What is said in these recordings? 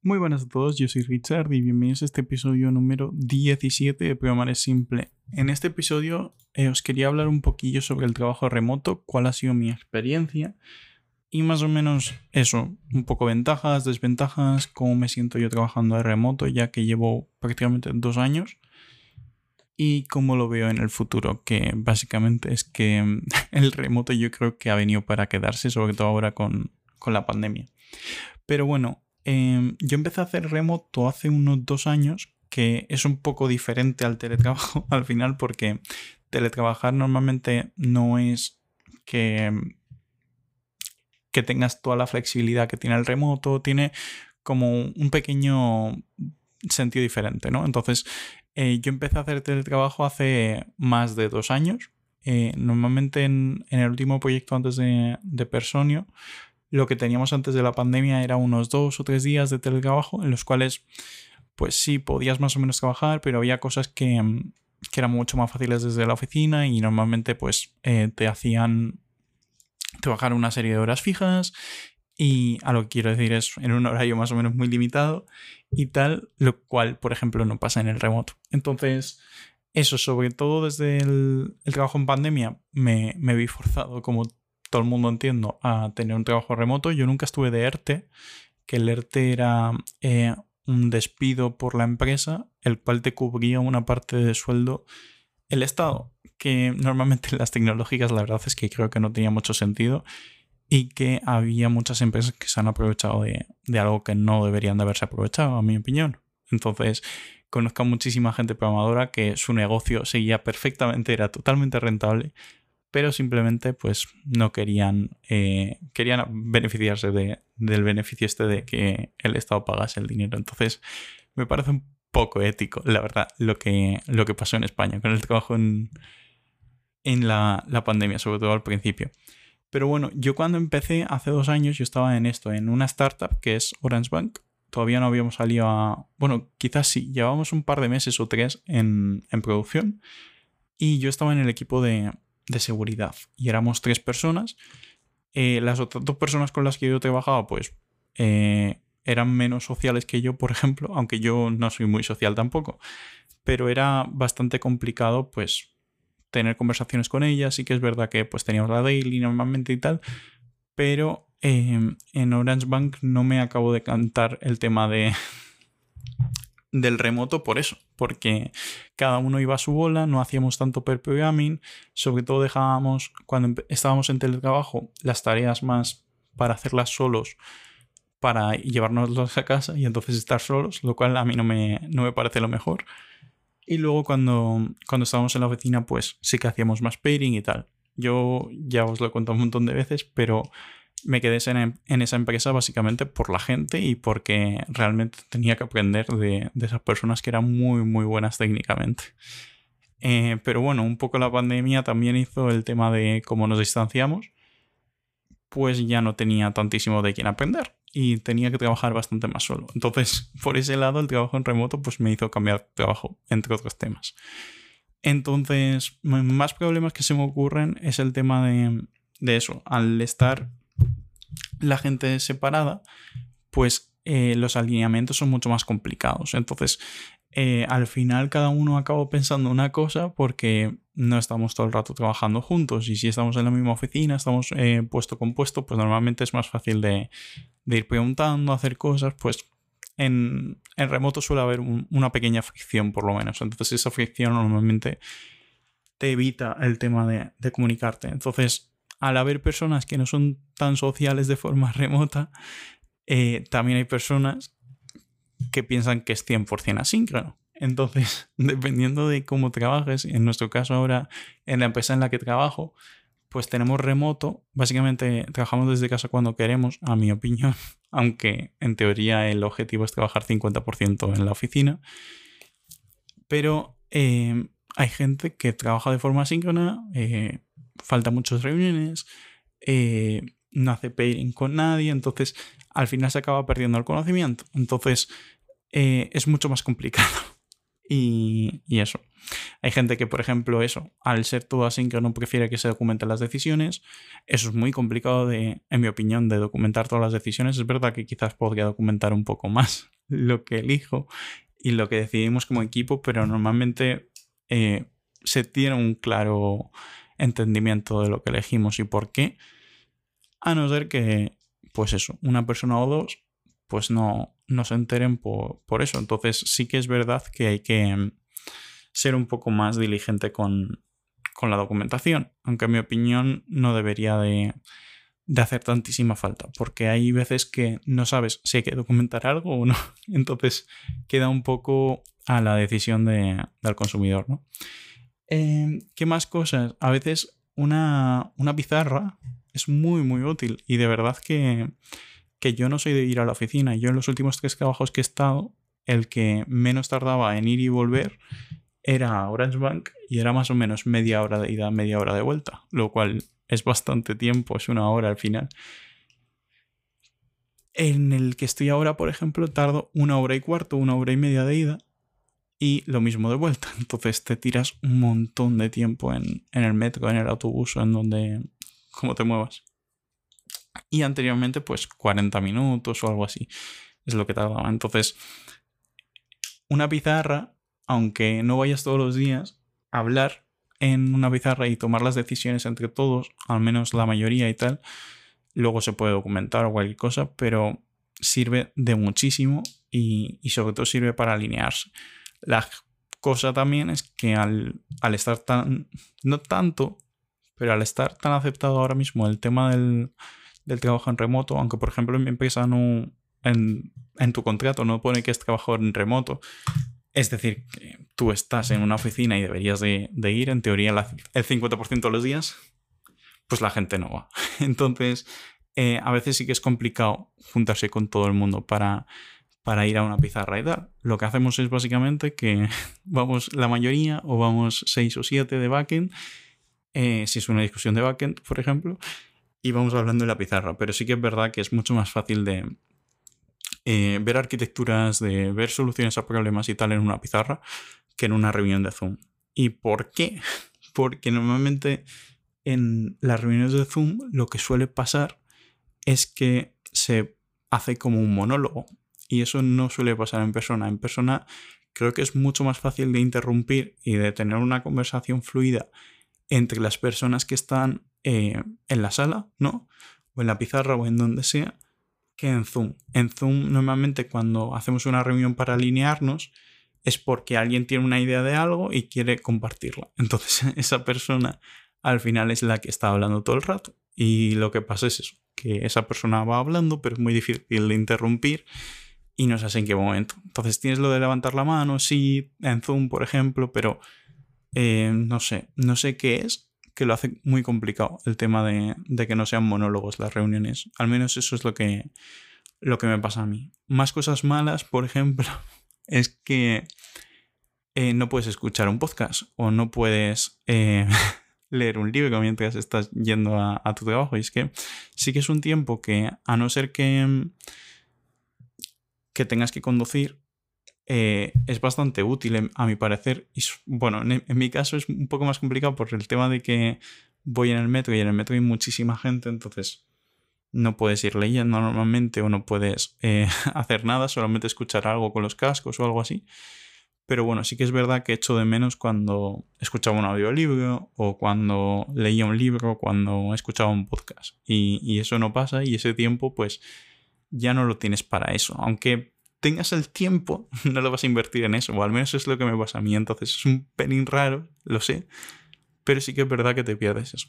Muy buenas a todos, yo soy Richard y bienvenidos a este episodio número 17 de Programar es Simple. En este episodio eh, os quería hablar un poquillo sobre el trabajo remoto, cuál ha sido mi experiencia y más o menos eso, un poco ventajas, desventajas, cómo me siento yo trabajando de remoto ya que llevo prácticamente dos años y cómo lo veo en el futuro, que básicamente es que el remoto yo creo que ha venido para quedarse, sobre todo ahora con, con la pandemia. Pero bueno, Em, yo empecé a hacer remoto hace unos dos años, que es un poco diferente al teletrabajo al final, porque teletrabajar normalmente no es que, que tengas toda la flexibilidad que tiene el remoto, tiene como un pequeño sentido diferente, ¿no? Entonces, eh, yo empecé a hacer teletrabajo hace más de dos años. Eh, normalmente en, el último proyecto antes de, de Personio lo que teníamos antes de la pandemia era unos dos o tres días de teletrabajo en los cuales, pues sí, podías más o menos trabajar, pero había cosas que, mm, eran mucho más fáciles desde la oficina y normalmente pues eh, te hacían trabajar una serie de horas fijas y a lo que quiero decir es en un horario más o menos muy limitado y tal, lo cual, por ejemplo, no pasa en el remoto. Entonces, eso, sobre todo desde el, trabajo en pandemia, me, me vi forzado, como todo el mundo entiendo, a tener un trabajo remoto. Yo nunca estuve de ERTE, que el ERTE era eh, un despido por la empresa, el cual te cubría una parte de sueldo el Estado, que normalmente en las tecnológicas la verdad es que creo que no tenía mucho sentido y que había muchas empresas que se han aprovechado de, de algo que no deberían de haberse aprovechado, a mi opinión. Entonces, conozco a muchísima gente programadora que su negocio seguía perfectamente, era totalmente rentable pero simplemente pues no querían, eh, querían beneficiarse de, del beneficio este de que el Estado pagase el dinero. Entonces me parece un poco ético, la verdad, lo que, lo que pasó en España con el trabajo en, en la, la pandemia, sobre todo al principio. Pero bueno, yo cuando empecé hace dos años, yo estaba en esto, en una startup que es Orange Bank. Todavía no habíamos salido a... Bueno, quizás sí, llevábamos un par de meses o tres en, en producción. Y yo estaba en el equipo de, de seguridad. Y éramos tres personas. Eh, las otras dos personas con las que yo trabajaba, pues eh, eran menos sociales que yo, por ejemplo, aunque yo no soy muy social tampoco. Pero era bastante complicado, pues, tener conversaciones con ellas. Sí que es verdad que pues teníamos la daily normalmente y tal. Pero eh, en Orange Bank no me acabo de cantar el tema de del remoto por eso, porque cada uno iba a su bola, no hacíamos tanto per programming, sobre todo dejábamos, cuando estábamos en teletrabajo, las tareas más para hacerlas solos, para llevárnoslas a casa y entonces estar solos, lo cual a mí no me, no me parece lo mejor. Y luego cuando, cuando estábamos en la oficina, pues sí que hacíamos más pairing y tal. Yo ya os lo he contado un montón de veces, pero me quedé en, esa empresa básicamente por la gente y porque realmente tenía que aprender de, esas personas que eran muy, muy buenas técnicamente. Eh, pero bueno, un poco la pandemia también hizo el tema de cómo nos distanciamos, pues ya no tenía tantísimo de quién aprender y tenía que trabajar bastante más solo. Entonces, por ese lado, el trabajo en remoto pues me hizo cambiar de trabajo, entre otros temas. Entonces, más problemas que se me ocurren es el tema de, de eso, al estar la gente separada, pues eh, los alineamientos son mucho más complicados. Entonces, eh, al final cada uno acaba pensando una cosa porque no estamos todo el rato trabajando juntos y si estamos en la misma oficina, estamos eh, puesto con puesto, pues normalmente es más fácil de, ir preguntando, hacer cosas, pues en, remoto suele haber una pequeña fricción por lo menos. Entonces esa fricción normalmente te evita el tema de, de comunicarte. Entonces al haber personas que no son tan sociales de forma remota, eh, también hay personas que piensan que es 100% asíncrono. Entonces, dependiendo de cómo trabajes, en nuestro caso ahora en la empresa en la que trabajo, pues tenemos remoto. Básicamente trabajamos desde casa cuando queremos, a mi opinión, aunque en teoría el objetivo es trabajar 50% en la oficina. Pero eh, hay gente que trabaja de forma asíncrona, eh, falta muchas reuniones, eh, no hace pairing con nadie, entonces al final se acaba perdiendo el conocimiento. Entonces eh, es mucho más complicado. Y, y, eso. Hay gente que, por ejemplo, eso, al ser todo asíncrono, prefiere que se documenten las decisiones. Eso es muy complicado, de, en mi opinión, de documentar todas las decisiones. Es verdad que quizás podría documentar un poco más lo que elijo y lo que decidimos como equipo, pero normalmente eh, se tiene un claro entendimiento de lo que elegimos y por qué. A no ser que, pues eso, una persona o dos, pues no, no se enteren por, por eso. Entonces sí que es verdad que hay que mm, ser un poco más diligente con, con la documentación, aunque en mi opinión no debería de, de hacer tantísima falta, porque hay veces que no sabes si hay que documentar algo o no, entonces queda un poco a la decisión de, del consumidor. ¿no? Em, ¿Qué más cosas? A veces una, una, pizarra es muy muy útil y de verdad que, que yo no soy de ir a la oficina, yo en los últimos tres trabajos que he estado, el que menos tardaba en ir y volver era Orange Bank y era más o menos media hora de ida, media hora de vuelta, lo cual es bastante tiempo, es una hora al final. En el que estoy ahora, por ejemplo, tardo una hora y cuarto, una hora y media de ida y lo mismo de vuelta. Entonces te tiras un montón de tiempo en, el metro, en el autobús o en donde, como te muevas. Y anteriormente, pues 40 minutos o algo así. Es lo que tardaba. Entonces, una pizarra, aunque no vayas todos los días, hablar en una pizarra y tomar las decisiones entre todos, al menos la mayoría y tal, luego se puede documentar o cualquier cosa, pero sirve de muchísimo y, sobre todo sirve para alinearse. La cosa también es que al, estar tan, no tanto, pero al estar tan aceptado ahora mismo el tema del, trabajo en remoto, aunque por ejemplo en mi empresa no, en, en, tu contrato no pone que es trabajo en remoto, es decir, tú estás en una oficina y deberías de, ir, en teoría, el 50% de los días, pues la gente no va. Entonces, eh, a veces sí que es complicado juntarse con todo el mundo para, para ir a una pizarra y tal. Lo que hacemos es básicamente que vamos la mayoría o vamos seis o siete de backend, eh, si es una discusión de backend, por ejemplo, y vamos hablando de la pizarra. Pero sí que es verdad que es mucho más fácil de, eh, ver arquitecturas, de ver soluciones a problemas y tal en una pizarra que en una reunión de Zoom. ¿Y por qué? Porque normalmente en las reuniones de Zoom lo que suele pasar es que se hace como un monólogo y eso no suele pasar en persona. En persona creo que es mucho más fácil de interrumpir y de tener una conversación fluida entre las personas que están eh, en la sala, ¿no? O en la pizarra o en donde sea, que en Zoom. En Zoom normalmente cuando hacemos una reunión para alinearnos es porque alguien tiene una idea de algo y quiere compartirla. Entonces esa persona al final es la que está hablando todo el rato. Y lo que pasa es eso, que esa persona va hablando, pero es muy difícil de interrumpir y no sé en qué momento. Entonces tienes lo de levantar la mano, sí, en Zoom, por ejemplo, pero eh, no sé, no sé qué es, que lo hace muy complicado el tema de, que no sean monólogos las reuniones. Al menos eso es lo que, lo que me pasa a mí. Más cosas malas, por ejemplo, es que eh, no puedes escuchar un podcast o no puedes eh, leer un libro mientras estás yendo a, a, tu trabajo. Y es que sí que es un tiempo que, a no ser que, que tengas que conducir, eh, es bastante útil, a mi parecer. Y bueno, en, mi caso es un poco más complicado por el tema de que voy en el metro y en el metro hay muchísima gente, entonces no puedes ir leyendo normalmente o no puedes eh, hacer nada, solamente escuchar algo con los cascos o algo así. Pero bueno, sí que es verdad que echo de menos cuando escuchaba un audiolibro o cuando leía un libro cuando escuchaba un podcast. Y eso no pasa y ese tiempo pues ya no lo tienes para eso. Aunque tengas el tiempo, no lo vas a invertir en eso, o al menos es lo que me pasa a mí, entonces es un pelín raro, lo sé, pero sí que es verdad que te pierdes eso.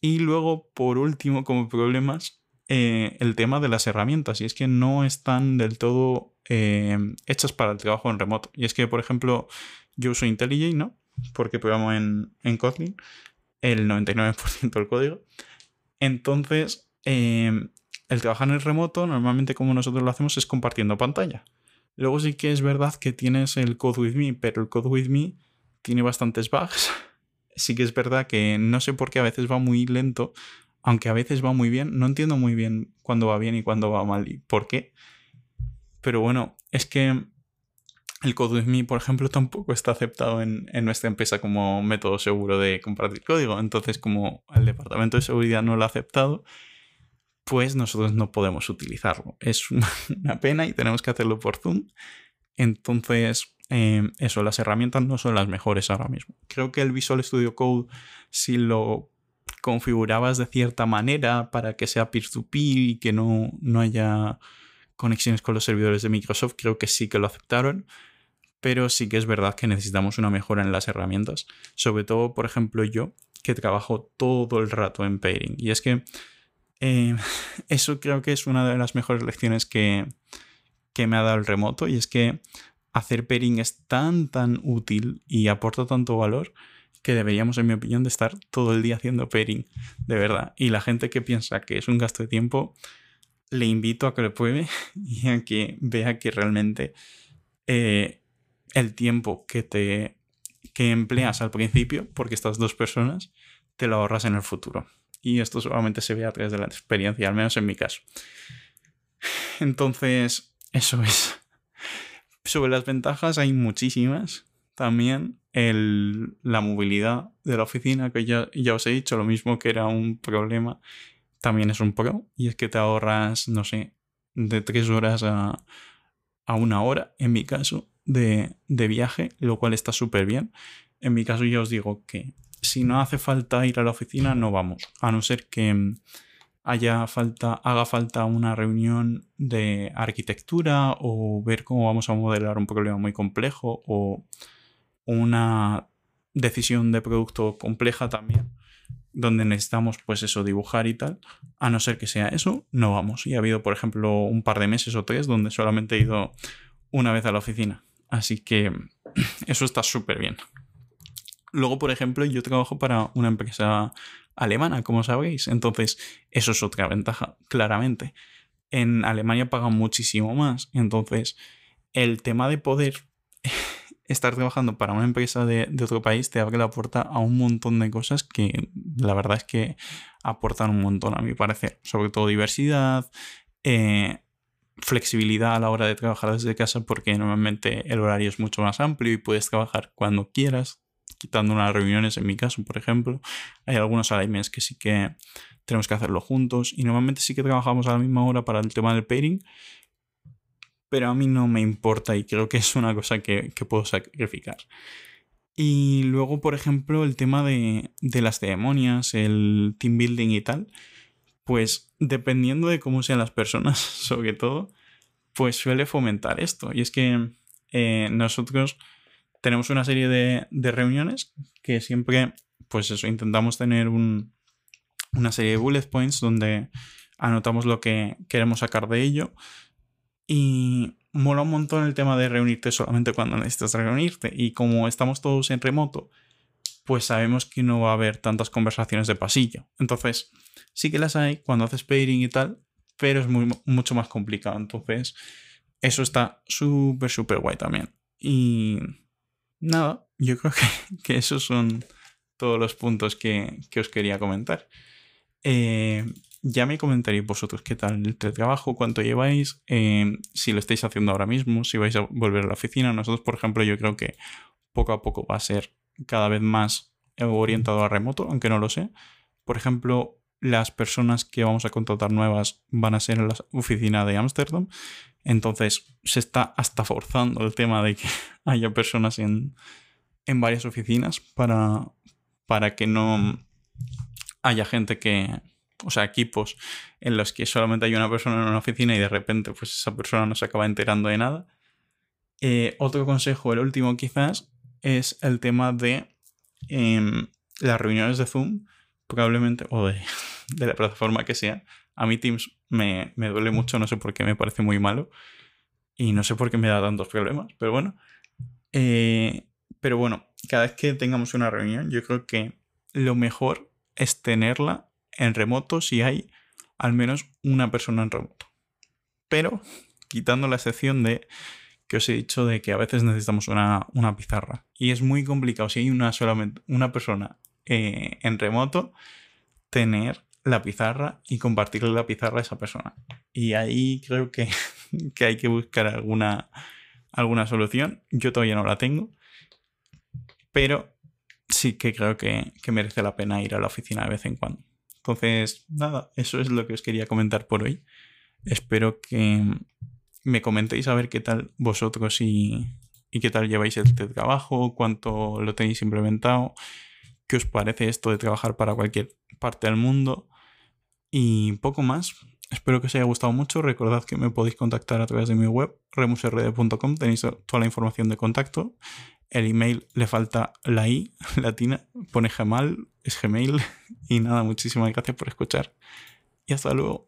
Y luego, por último, como problemas, eh, el tema de las herramientas, y es que no están del todo eh, hechas para el trabajo en remoto. Y es que, por ejemplo, yo uso IntelliJ, ¿no? Porque programo en, en Kotlin, el 99% del código. Entonces, eh, el trabajar en el remoto, normalmente como nosotros lo hacemos, es compartiendo pantalla. Luego sí que es verdad que tienes el Code with Me, pero el Code with Me tiene bastantes bugs. Sí que es verdad que no sé por qué a veces va muy lento, aunque a veces va muy bien. No entiendo muy bien cuándo va bien y cuándo va mal y por qué. Pero bueno, es que el CodeWithMe, por ejemplo, tampoco está aceptado en, en, nuestra empresa como método seguro de compartir código. Entonces, como el departamento de seguridad no lo ha aceptado, pues nosotros no podemos utilizarlo. Es una pena y tenemos que hacerlo por Zoom. Entonces, em, eso, las herramientas no son las mejores ahora mismo. Creo que el Visual Studio Code, si lo configurabas de cierta manera para que sea peer-to-peer y que no, no haya conexiones con los servidores de Microsoft, creo que sí que lo aceptaron pero sí que es verdad que necesitamos una mejora en las herramientas. Sobre todo, por ejemplo, yo, que trabajo todo el rato en pairing. Y es que eh, eso creo que es una de las mejores lecciones que, que me ha dado el remoto. Y es que hacer pairing es tan, tan útil y aporta tanto valor que deberíamos, en mi opinión, de estar todo el día haciendo pairing, de verdad. Y la gente que piensa que es un gasto de tiempo, le invito a que lo pruebe y a que vea que realmente eh, el tiempo que te que empleas al principio, porque estas dos personas, te lo ahorras en el futuro. Y esto solamente se ve a través de la experiencia, al menos en mi caso. Entonces, eso es. Sobre las ventajas hay muchísimas. También el, la movilidad de la oficina, que ya, ya os he dicho, lo mismo que era un problema, también es un pro. Y es que te ahorras, no sé, de tres horas a, a una hora, en mi caso, de, viaje, lo cual está súper bien. En mi caso, ya os digo que si no hace falta ir a la oficina, no vamos. A no ser que mm, haya falta, haga falta una reunión de arquitectura o ver cómo vamos a modelar un problema muy complejo o una decisión de producto compleja también donde necesitamos pues eso dibujar y tal a no ser que sea eso no vamos y ha habido por ejemplo un par de meses o tres donde solamente he ido una vez a la oficina Así que eso está súper bien. Luego, por ejemplo, yo trabajo para una empresa alemana, como sabéis. Entonces, eso es otra ventaja, claramente. En Alemania pagan muchísimo más. Entonces, el tema de poder estar trabajando para una empresa de, otro país te abre la puerta a un montón de cosas que la verdad es que aportan un montón, a mi parecer. Sobre todo diversidad, eh, flexibilidad a la hora de trabajar desde casa porque normalmente el horario es mucho más amplio y puedes trabajar cuando quieras, quitando unas reuniones en mi caso, por ejemplo. Hay algunos alignments que sí que tenemos que hacerlo juntos y normalmente sí que trabajamos a la misma hora para el tema del pairing, pero a mí no me importa y creo que es una cosa que, puedo sacrificar. Y luego, por ejemplo, el tema de, de las ceremonias, el team building y tal pues dependiendo de cómo sean las personas, sobre todo, pues suele fomentar esto. Y es que eh, nosotros tenemos una serie de, reuniones que siempre, pues eso, intentamos tener una serie de bullet points donde anotamos lo que queremos sacar de ello. Y mola un montón el tema de reunirte solamente cuando necesitas reunirte. Y como estamos todos en remoto, pues sabemos que no va a haber tantas conversaciones de pasillo. Entonces, sí que las hay cuando haces pairing y tal, pero es muy, mucho más complicado. Entonces, eso está súper, súper guay también. Y nada, yo creo que, esos son todos los puntos que, os quería comentar. Eh, ya me comentaréis vosotros qué tal el trabajo, cuánto lleváis, eh, si lo estáis haciendo ahora mismo, si vais a volver a la oficina. Nosotros, por ejemplo, yo creo que poco a poco va a ser cada vez más orientado a remoto, aunque no lo sé. Por ejemplo, las personas que vamos a contratar nuevas van a ser en la oficina de Ámsterdam. Entonces se está hasta forzando el tema de que haya personas en, en varias oficinas para, para que no haya gente que, o sea, equipos en los que solamente hay una persona en una oficina y de repente pues esa persona no se acaba enterando de nada. Eh, otro consejo, el último quizás, es el tema de em, las reuniones de Zoom, probablemente, o de, la plataforma que sea. A mí Teams me, duele mucho, no sé por qué me parece muy malo y no sé por qué me da tantos problemas, pero bueno. Eh, pero bueno, cada vez que tengamos una reunión, yo creo que lo mejor es tenerla en remoto si hay al menos una persona en remoto. Pero quitando la excepción de que os he dicho de que a veces necesitamos una, pizarra. Y es muy complicado si hay una solamente una persona eh, en remoto, tener la pizarra y compartirle la pizarra a esa persona. Y ahí creo que, hay que buscar alguna, alguna solución. Yo todavía no la tengo, pero sí que creo que, que merece la pena ir a la oficina de vez en cuando. Entonces, nada, eso es lo que os quería comentar por hoy. Espero que me comentéis a ver qué tal vosotros y, y qué tal lleváis este trabajo, cuánto lo tenéis implementado, qué os parece esto de trabajar para cualquier parte del mundo y poco más. Espero que os haya gustado mucho. Recordad que me podéis contactar a través de mi web, remusrd.com. Tenéis toda la información de contacto. El email le falta la i latina, pone Gmail, es Gmail. Y nada, muchísimas gracias por escuchar. Y hasta luego.